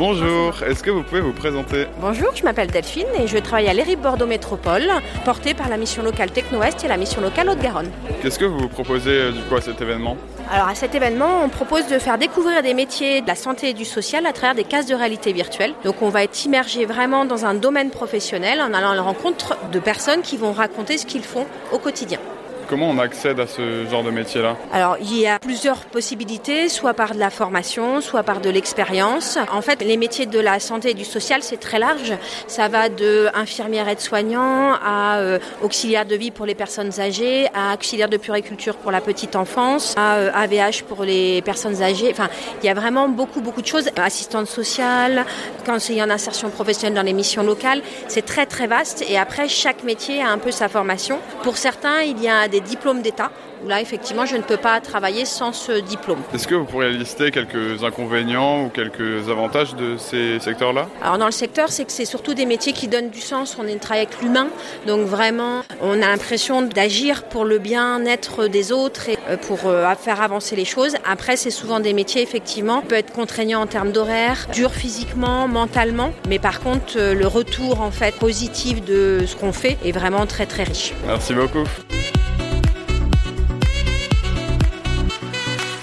Bonjour, est-ce que vous pouvez vous présenter Bonjour, je m'appelle Delphine et je travaille à l'ERIP Bordeaux Métropole, portée par la mission locale Techno-Ouest et la mission locale Haute-Garonne. Qu'est-ce que vous proposez euh, du coup à cet événement Alors à cet événement, on propose de faire découvrir des métiers de la santé et du social à travers des cases de réalité virtuelle. Donc on va être immergé vraiment dans un domaine professionnel en allant à la rencontre de personnes qui vont raconter ce qu'ils font au quotidien. Comment on accède à ce genre de métier-là Alors, il y a plusieurs possibilités, soit par de la formation, soit par de l'expérience. En fait, les métiers de la santé et du social, c'est très large. Ça va de infirmière aide-soignant à euh, auxiliaire de vie pour les personnes âgées, à auxiliaire de puriculture pour la petite enfance, à euh, AVH pour les personnes âgées. Enfin, il y a vraiment beaucoup, beaucoup de choses. Assistante sociale, conseiller en insertion professionnelle dans les missions locales. C'est très, très vaste. Et après, chaque métier a un peu sa formation. Pour certains, il y a des diplômes d'État, où là, effectivement, je ne peux pas travailler sans ce diplôme. Est-ce que vous pourriez lister quelques inconvénients ou quelques avantages de ces secteurs-là? Alors, dans le secteur, c'est que c'est surtout des métiers qui donnent du sens. On est travaille avec l'humain, donc vraiment, on a l'impression d'agir pour le bien-être des autres et euh, pour euh, faire avancer les choses. Après, c'est souvent des métiers, effectivement, qui peuvent être contraignants en termes d'horaire, durs physiquement, mentalement, mais par contre, euh, le retour, en fait, positif de ce qu'on fait est vraiment très, très riche. Merci beaucoup.